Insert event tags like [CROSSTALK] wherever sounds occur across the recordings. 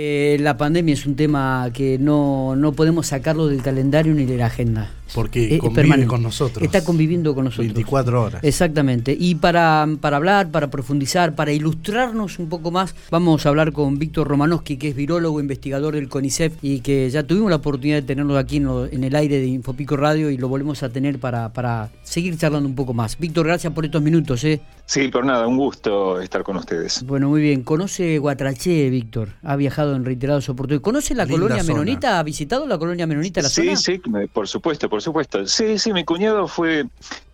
Eh, la pandemia es un tema que no, no podemos sacarlo del calendario ni de la agenda. Porque Es- es convive con nosotros. Está conviviendo con nosotros. 24 horas. Exactamente. Y para, para hablar, para profundizar, para ilustrarnos un poco más, vamos a hablar con Víctor Romanowski, que es virólogo, investigador del CONICET y que ya tuvimos la oportunidad de tenerlo aquí en, lo- en el aire de Infopico Radio y lo volvemos a tener para, para seguir charlando un poco más. Víctor, gracias por estos minutos. ¿eh? Sí, por nada, un gusto estar con ustedes. Bueno, muy bien. ¿Conoce Guatraché, Víctor? Ha viajado en reiterados oportunidades. ¿Conoce la Linda colonia zona. menonita? ¿Ha visitado la colonia menonita la sí, zona? sí, por supuesto, por supuesto. Sí, sí, mi cuñado fue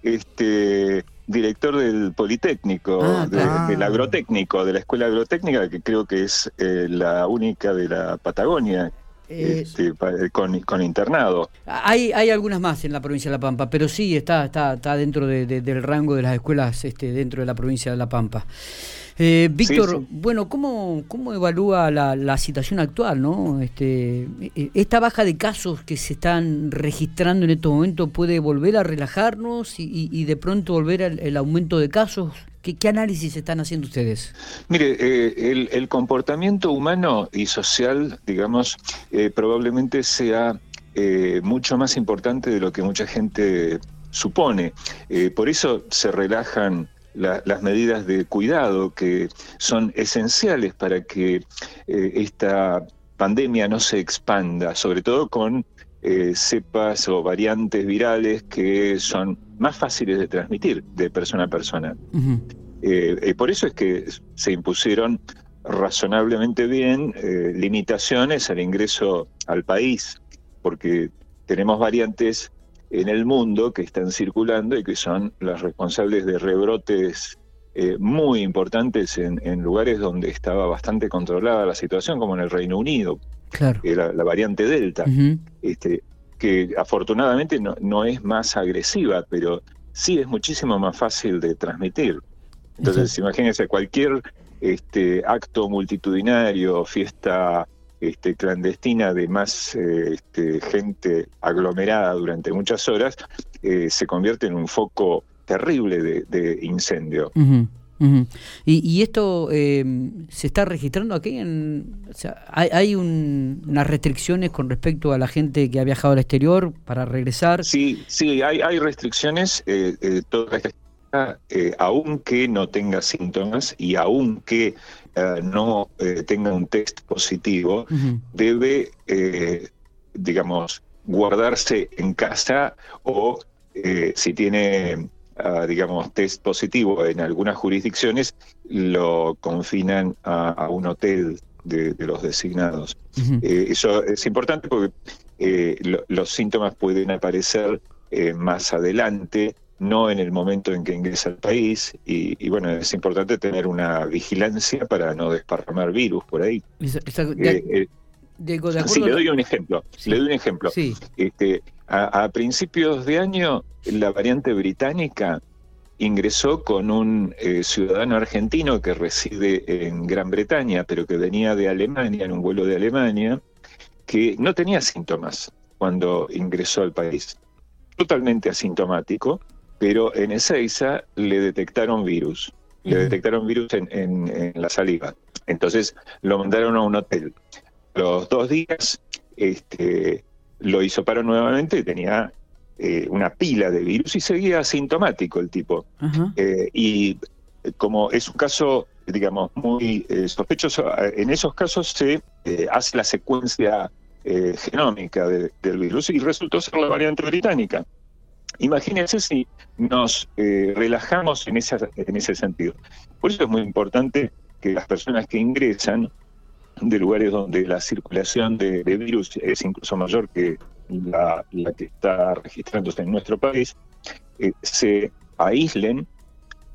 este director del Politécnico, Ah, de- del agrotécnico, de la escuela agrotécnica, que creo que es eh, la única de la Patagonia, Eh, este, con, con internado. Hay, hay algunas más en la provincia de La Pampa, pero sí está, está, está dentro de- de- del rango de las escuelas este, dentro de la provincia de La Pampa. Eh, Víctor, sí. bueno, ¿cómo, cómo evalúa la, la situación actual? ¿no? Este, eh, ¿Esta baja de casos que se están registrando en estos momentos puede volver a relajarnos y, y- y de pronto volver al el aumento de casos? ¿Qué, qué análisis están haciendo ustedes? Mire, eh, el, el comportamiento humano y social, digamos, eh, probablemente sea eh, mucho más importante de lo que mucha gente supone. Eh, por eso se relajan la- las medidas de cuidado que son esenciales para que eh, esta pandemia no se expanda, sobre todo con eh, cepas o variantes virales que son más fáciles de transmitir de persona a persona. Eh, por eso es que se impusieron razonablemente bien limitaciones al ingreso al país, porque tenemos variantes en el mundo que están circulando y que son las responsables de rebrotes eh, muy importantes en, en lugares donde estaba bastante controlada la situación, como en el Reino Unido, Claro. eh, la, la variante Delta este, que afortunadamente no, no es más agresiva, pero sí es muchísimo más fácil de transmitir. Entonces, imagínense, cualquier este, acto multitudinario, fiesta este, clandestina de más eh, este, gente aglomerada durante muchas horas, eh, se convierte en un foco terrible de, de incendio. Y, y esto eh, se está registrando aquí en, o sea, hay, hay un- unas restricciones con respecto a la gente que ha viajado al exterior para regresar. Sí, sí, hay, hay restricciones, eh, toda esta aunque no tenga síntomas y aunque no eh, tenga un test positivo, debe, eh, digamos, guardarse en casa o eh, si tiene, ah, digamos, test positivo en algunas jurisdicciones, lo confinan a, a un hotel de, de los designados. Eh, eso es importante porque eh, lo- los síntomas pueden aparecer eh, más adelante, no en el momento en que ingresa al país, y, y bueno, es importante tener una vigilancia para no desparramar virus por ahí. Eh, eh, de- de sí, le doy un ejemplo. Sí. Le doy un ejemplo. Sí, Este, a, a principios de año, la variante británica ingresó con un eh, ciudadano argentino que reside en Gran Bretaña, pero que venía de Alemania, en un vuelo de Alemania, que no tenía síntomas cuando ingresó al país. Totalmente asintomático, pero en Ezeiza le detectaron virus. Le detectaron virus en, en- en la saliva. Entonces lo mandaron a un hotel. Los dos días este, lo hisoparon nuevamente tenía eh, una pila de virus y seguía asintomático el tipo. Eh, y como es un caso, digamos, muy eh, sospechoso, eh, en esos casos se hace la secuencia eh, genómica de- del virus y resultó ser la variante británica. Imagínense si nos eh, relajamos en, esa, en ese sentido. Por eso es muy importante que las personas que ingresan de lugares donde la circulación de, virus es incluso mayor que la, la que está registrándose en nuestro país, eh, se aíslen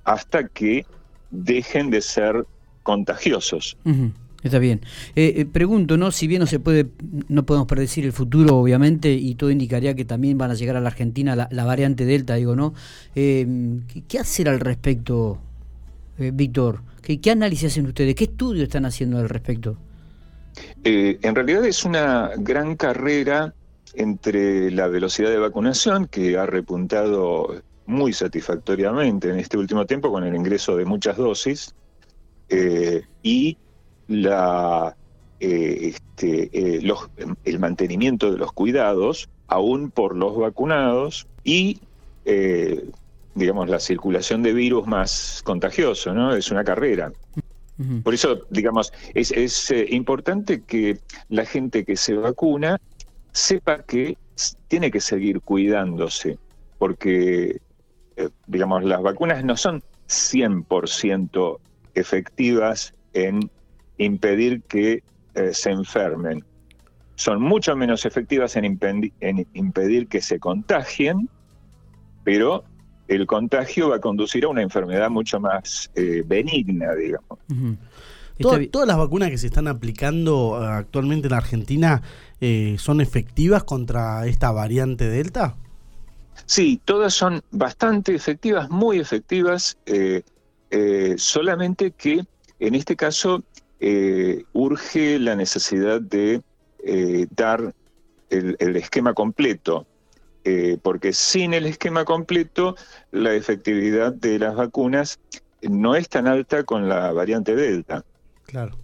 hasta que dejen de ser contagiosos. Ujú, Está bien. Eh, eh, pregunto, ¿no? Si bien no se puede, no podemos predecir el futuro, obviamente, y todo indicaría que también van a llegar a la Argentina la, variante Delta, digo, ¿no? Eh, ¿qué, hacer al respecto, Víctor? ¿Qué, ¿Qué análisis hacen ustedes? ¿Qué estudios están haciendo al respecto? En realidad es una gran carrera entre la velocidad de vacunación, que ha repuntado muy satisfactoriamente en este último tiempo con el ingreso de muchas dosis, y la este, el mantenimiento de los cuidados, aún por los vacunados, y digamos, la circulación de virus más contagioso, ¿no? Es una carrera. Por eso, digamos, es, es eh, importante que la gente que se vacuna sepa que tiene que seguir cuidándose, porque, eh, digamos, las vacunas no son 100% efectivas en impedir que eh, se enfermen. Son mucho menos efectivas en, en impedir que se contagien, pero el contagio va a conducir a una enfermedad mucho más eh, benigna, digamos. ¿Todas las vacunas que se están aplicando eh, actualmente en Argentina eh, son efectivas contra esta variante Delta? Sí, todas son bastante efectivas, muy efectivas, solamente que en este caso urge la necesidad de dar el esquema completo eh, porque sin el esquema completo la efectividad de las vacunas no es tan alta con la variante Delta. Claro.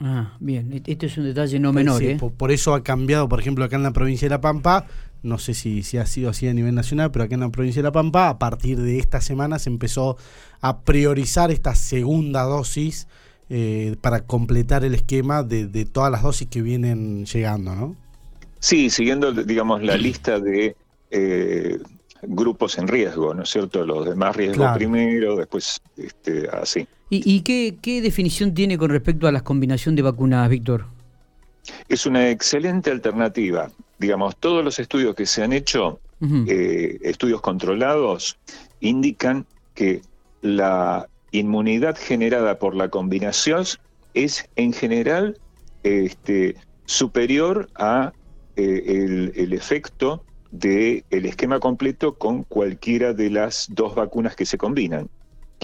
Ah, bien, e-, este es un detalle no menor. ¿eh? por, eso ha cambiado, por ejemplo, acá en la provincia de La Pampa, no sé si, si ha sido así a nivel nacional, pero acá en la provincia de La Pampa, a partir de esta semana se empezó a priorizar esta segunda dosis eh, para completar el esquema de, de todas las dosis que vienen llegando, ¿no? Sí, siguiendo, digamos, la lista de eh, grupos en riesgo, ¿no es cierto? Los de más riesgo primero, después este, así. ¿Y, qué, definición tiene con respecto a la combinación de vacunas, Víctor? Es una excelente alternativa. Digamos, todos los estudios que se han hecho, eh, estudios controlados, indican que la inmunidad generada por la combinación es en general este, superior a eh, el, efecto del el esquema completo con cualquiera de las dos vacunas que se combinan.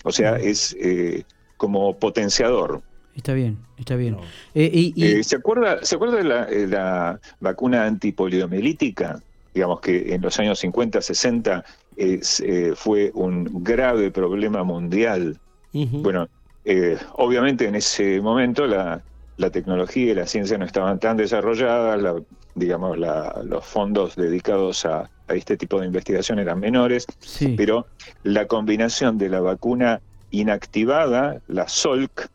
O sea, es eh, como potenciador. Está bien, está bien. Eh, ¿se, acuerda, ¿Se acuerda de la, vacuna antipoliomielítica? Digamos que en los años 50, 60 fue un grave problema mundial. Bueno, obviamente en ese momento la, la tecnología y la ciencia no estaban tan desarrolladas, digamos, los fondos dedicados a, este tipo de investigación eran menores, pero la combinación de la vacuna inactivada, la SOLC,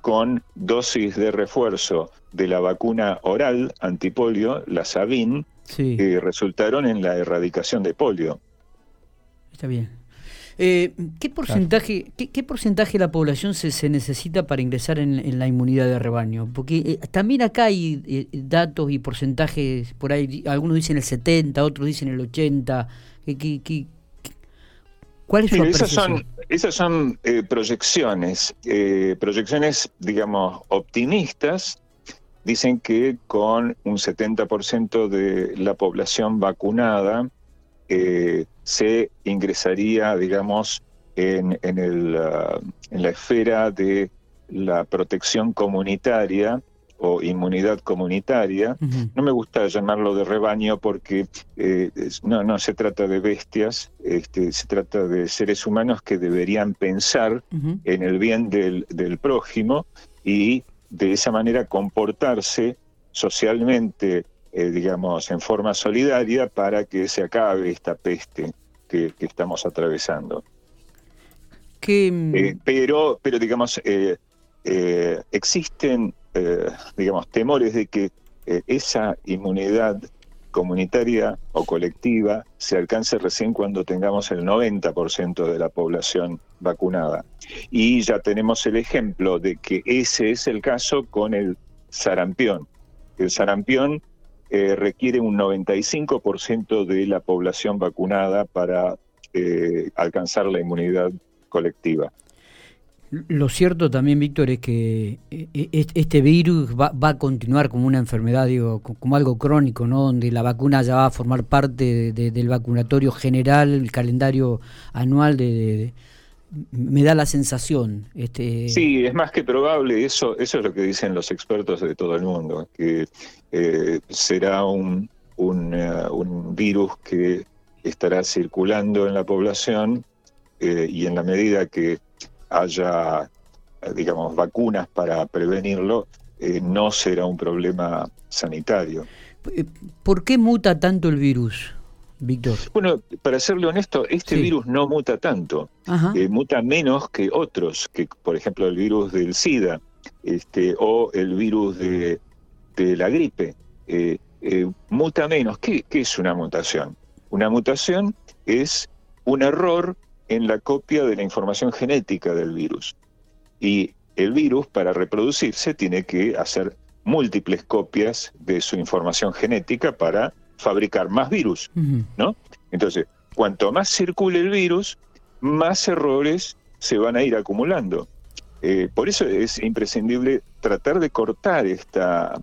con dosis de refuerzo de la vacuna oral antipolio, la Sabin, que resultaron en la erradicación de polio. Está bien. Eh, ¿qué, porcentaje, qué, porcentaje de la población se, se necesita para ingresar en, la inmunidad de rebaño? Porque eh, también acá hay eh, datos y porcentajes, por ahí algunos dicen el 70, otros dicen el 80. ¿Qué, cuál es su esas son, esas son proyecciones, proyecciones, digamos, optimistas. Dicen que con un 70% de la población vacunada, eh, se ingresaría, digamos, en, en, el, uh, en la esfera de la protección comunitaria o inmunidad comunitaria. No me gusta llamarlo de rebaño porque eh, no, no se trata de bestias, este, se trata de seres humanos que deberían pensar en el bien del, del prójimo y de esa manera comportarse socialmente eh, digamos, en forma solidaria para que se acabe esta peste que, estamos atravesando. Mm, eh, pero, pero, digamos, eh, existen, digamos, temores de que esa inmunidad comunitaria o colectiva se alcance recién cuando tengamos el 90% de la población vacunada. Y ya tenemos el ejemplo de que ese es el caso con el sarampión. El sarampión eh, requiere un 95% de la población vacunada para eh, alcanzar la inmunidad colectiva. Lo cierto también, Víctor, es que eh, este virus va, a continuar como una enfermedad, digo, como algo crónico, ¿no? Donde la vacuna ya va a formar parte del vacunatorio general, el calendario anual de, me da la sensación. Este... Sí, es más que probable, eso, eso es lo que dicen los expertos de todo el mundo, que eh, será un, un, eh, un, virus que estará circulando en la población eh, y en la medida que haya, digamos, vacunas para prevenirlo, no será un problema sanitario. ¿Por qué muta tanto el virus? Víctor. Bueno, para serle honesto, este virus no muta tanto, muta menos que otros, que por ejemplo el virus del SIDA este, o el virus de, la gripe. muta menos. ¿Qué, es una mutación? Una mutación es un error en la copia de la información genética del virus. Y el virus, para reproducirse, tiene que hacer múltiples copias de su información genética para fabricar más virus, ¿no? Entonces, cuanto más circule el virus, más errores se van a ir acumulando. Eh, por eso es imprescindible tratar de cortar esta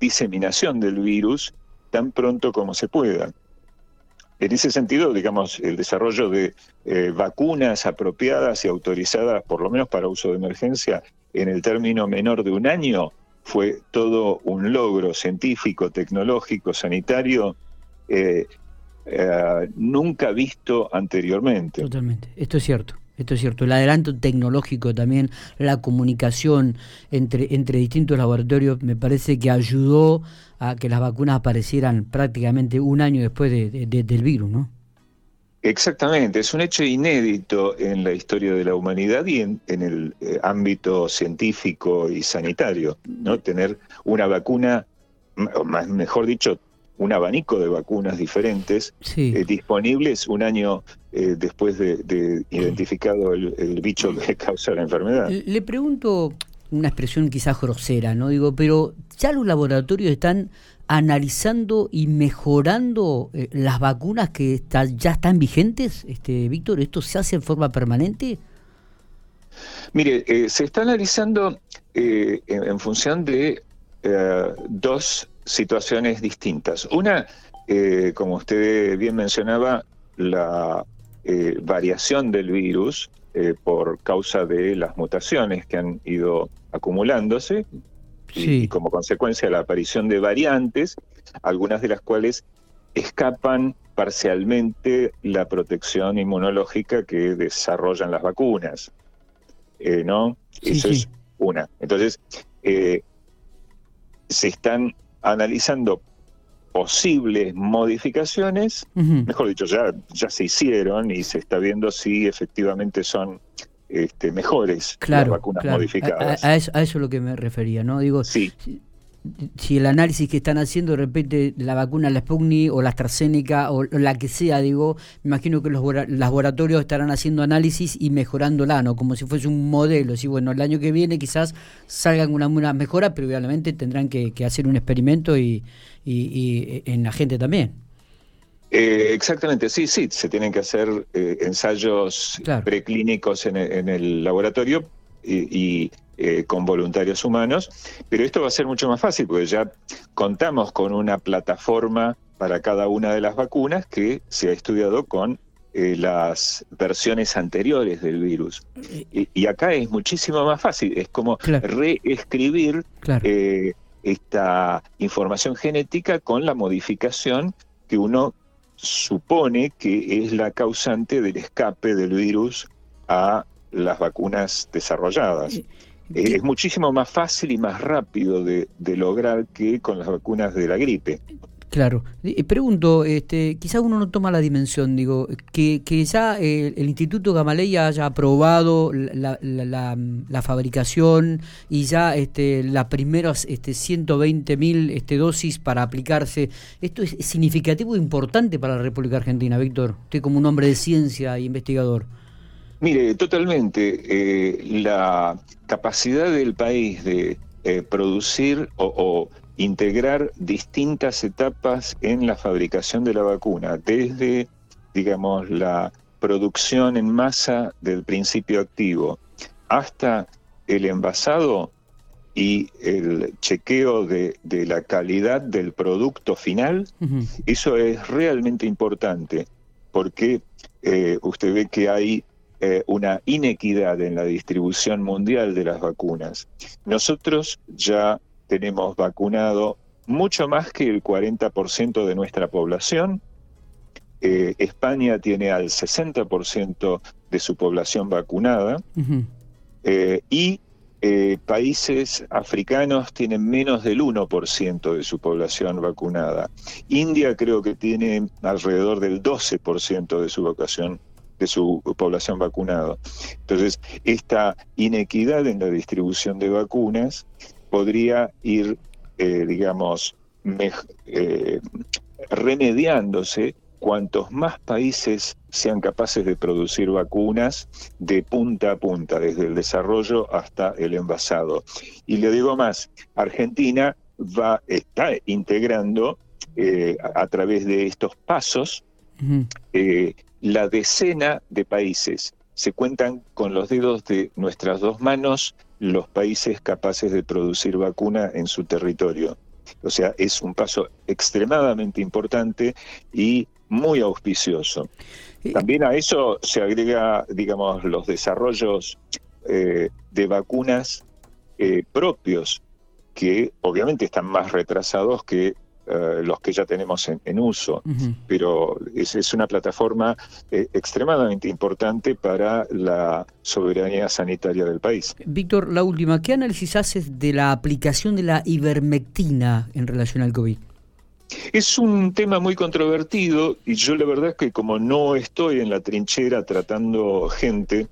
diseminación del virus tan pronto como se pueda. En ese sentido, digamos, el desarrollo de eh, vacunas apropiadas y autorizadas, por lo menos para uso de emergencia, en el término menor de un año, fue todo un logro científico, tecnológico, sanitario, eh, eh, nunca visto anteriormente. Totalmente, esto es cierto. Esto es cierto, el adelanto tecnológico también, la comunicación entre, entre distintos laboratorios, me parece que ayudó a que las vacunas aparecieran prácticamente un año después del virus, ¿no? Exactamente, es un hecho inédito en la historia de la humanidad y en, el eh, ámbito científico y sanitario, ¿no? Tener una vacuna, más, mejor dicho, un abanico de vacunas diferentes eh, disponibles un año eh, después de, identificado el, bicho que [LAUGHS] causa la enfermedad. Le pregunto una expresión quizás grosera, ¿no? Digo, pero ya los laboratorios están analizando y mejorando eh, las vacunas que ya están vigentes, este Víctor, ¿esto se hace en forma permanente? Mire, se está analizando en, función de dos situaciones distintas. Una, eh, como usted bien mencionaba, la eh, variación del virus eh, por causa de las mutaciones que han ido acumulándose y, como consecuencia la aparición de variantes, algunas de las cuales escapan parcialmente la protección inmunológica que desarrollan las vacunas. ¿No? Eso es una. Entonces, se están analizando posibles modificaciones, mejor dicho, ya, ya se hicieron y se está viendo si efectivamente son este, mejores las vacunas modificadas. A, eso, a, eso, es lo que me refería, ¿no? Digo, sí si el análisis que están haciendo, de repente, la vacuna, la Sputnik o la AstraZeneca o la que sea, digo, me imagino que los laboratorios estarán haciendo análisis y mejorándola, ¿no? Como si fuese un modelo. Si, bueno, el año que viene quizás salgan una, una mejora, pero obviamente tendrán que, hacer un experimento y, y, en la gente también. Eh, exactamente, sí, sí, se tienen que hacer eh, ensayos preclínicos en, en el laboratorio y, eh, con voluntarios humanos, pero esto va a ser mucho más fácil porque ya contamos con una plataforma para cada una de las vacunas que se ha estudiado con eh, las versiones anteriores del virus. Y, acá es muchísimo más fácil, es como reescribir eh, esta información genética con la modificación que uno supone que es la causante del escape del virus a las vacunas desarrolladas. Eh, es muchísimo más fácil y más rápido de, lograr que con las vacunas de la gripe. Claro. Pregunto, este, quizás uno no toma la dimensión, digo, que, que ya el, Instituto Gamaleya haya aprobado la, la, fabricación y ya este, las primeras este, 120 mil este, dosis para aplicarse. ¿Esto es significativo e importante para la República Argentina, Víctor? Usted como un hombre de ciencia e investigador. Mire, totalmente. Eh, la capacidad del país de eh, producir o, integrar distintas etapas en la fabricación de la vacuna, desde, digamos, la producción en masa del principio activo hasta el envasado y el chequeo de, la calidad del producto final, eso es realmente importante, porque eh, usted ve que hay eh, una inequidad en la distribución mundial de las vacunas. Nosotros ya tenemos vacunado mucho más que el 40% de nuestra población. Eh, España tiene al 60% de su población vacunada. Eh, y eh, países africanos tienen menos del 1% de su población vacunada. India creo que tiene alrededor del 12% de su vocación de su población vacunada. Entonces, esta inequidad en la distribución de vacunas podría ir, eh, digamos, eh, remediándose cuantos más países sean capaces de producir vacunas de punta a punta, desde el desarrollo hasta el envasado. Y le digo más, Argentina va, está integrando eh, a, través de estos pasos eh, la decena de países. Se cuentan con los dedos de nuestras dos manos los países capaces de producir vacuna en su territorio. O sea, es un paso extremadamente importante y muy auspicioso. También a eso se agrega, digamos, los desarrollos eh, de vacunas eh, propios, que obviamente están más retrasados que eh, los que ya tenemos en, uso, pero es, es, una plataforma extremadamente importante para la soberanía sanitaria del país. Víctor, la última, ¿qué análisis haces de la aplicación de la ivermectina en relación al COVID? Es un tema muy controvertido y yo la verdad es que como no estoy en la trinchera tratando gente,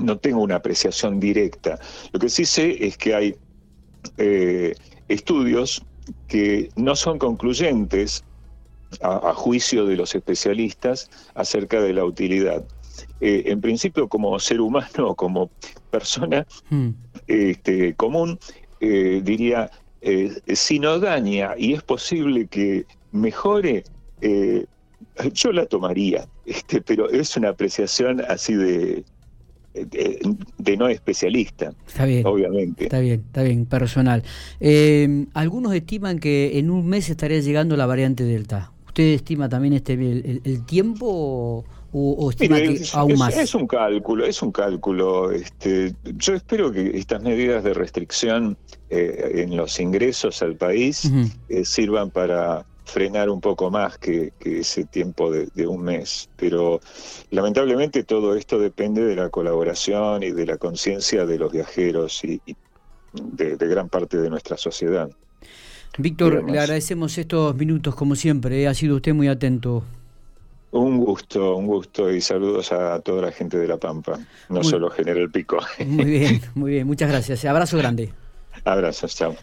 no tengo una apreciación directa. Lo que sí sé es que hay eh, estudios que no son concluyentes a, juicio de los especialistas acerca de la utilidad. Eh, en principio, como ser humano, [LAUGHS] como persona hmm. este, común, eh, diría, eh, si no daña y es posible que mejore, yo la tomaría, [LAUGHS] este, pero es una apreciación así de, de, no especialista, está bien, obviamente. Está bien, está bien, personal. Eh, algunos estiman que en un mes estaría llegando la variante Delta. ¿Usted estima también este el, tiempo o, estima que aún más? Es un cálculo, es un cálculo. Este, yo espero que estas medidas de restricción eh, en los ingresos al país eh, sirvan para frenar un poco más que, ese tiempo de, un mes. Pero lamentablemente todo esto depende de la colaboración y de la conciencia de los viajeros y, de, gran parte de nuestra sociedad. Víctor, le agradecemos estos minutos como siempre, eh, ha sido usted muy atento. Un gusto, un gusto y saludos a toda la gente de La Pampa, no solo General Pico. Muy [LAUGHS] bien, muy bien, muchas gracias. Abrazo grande. Abrazos, chao.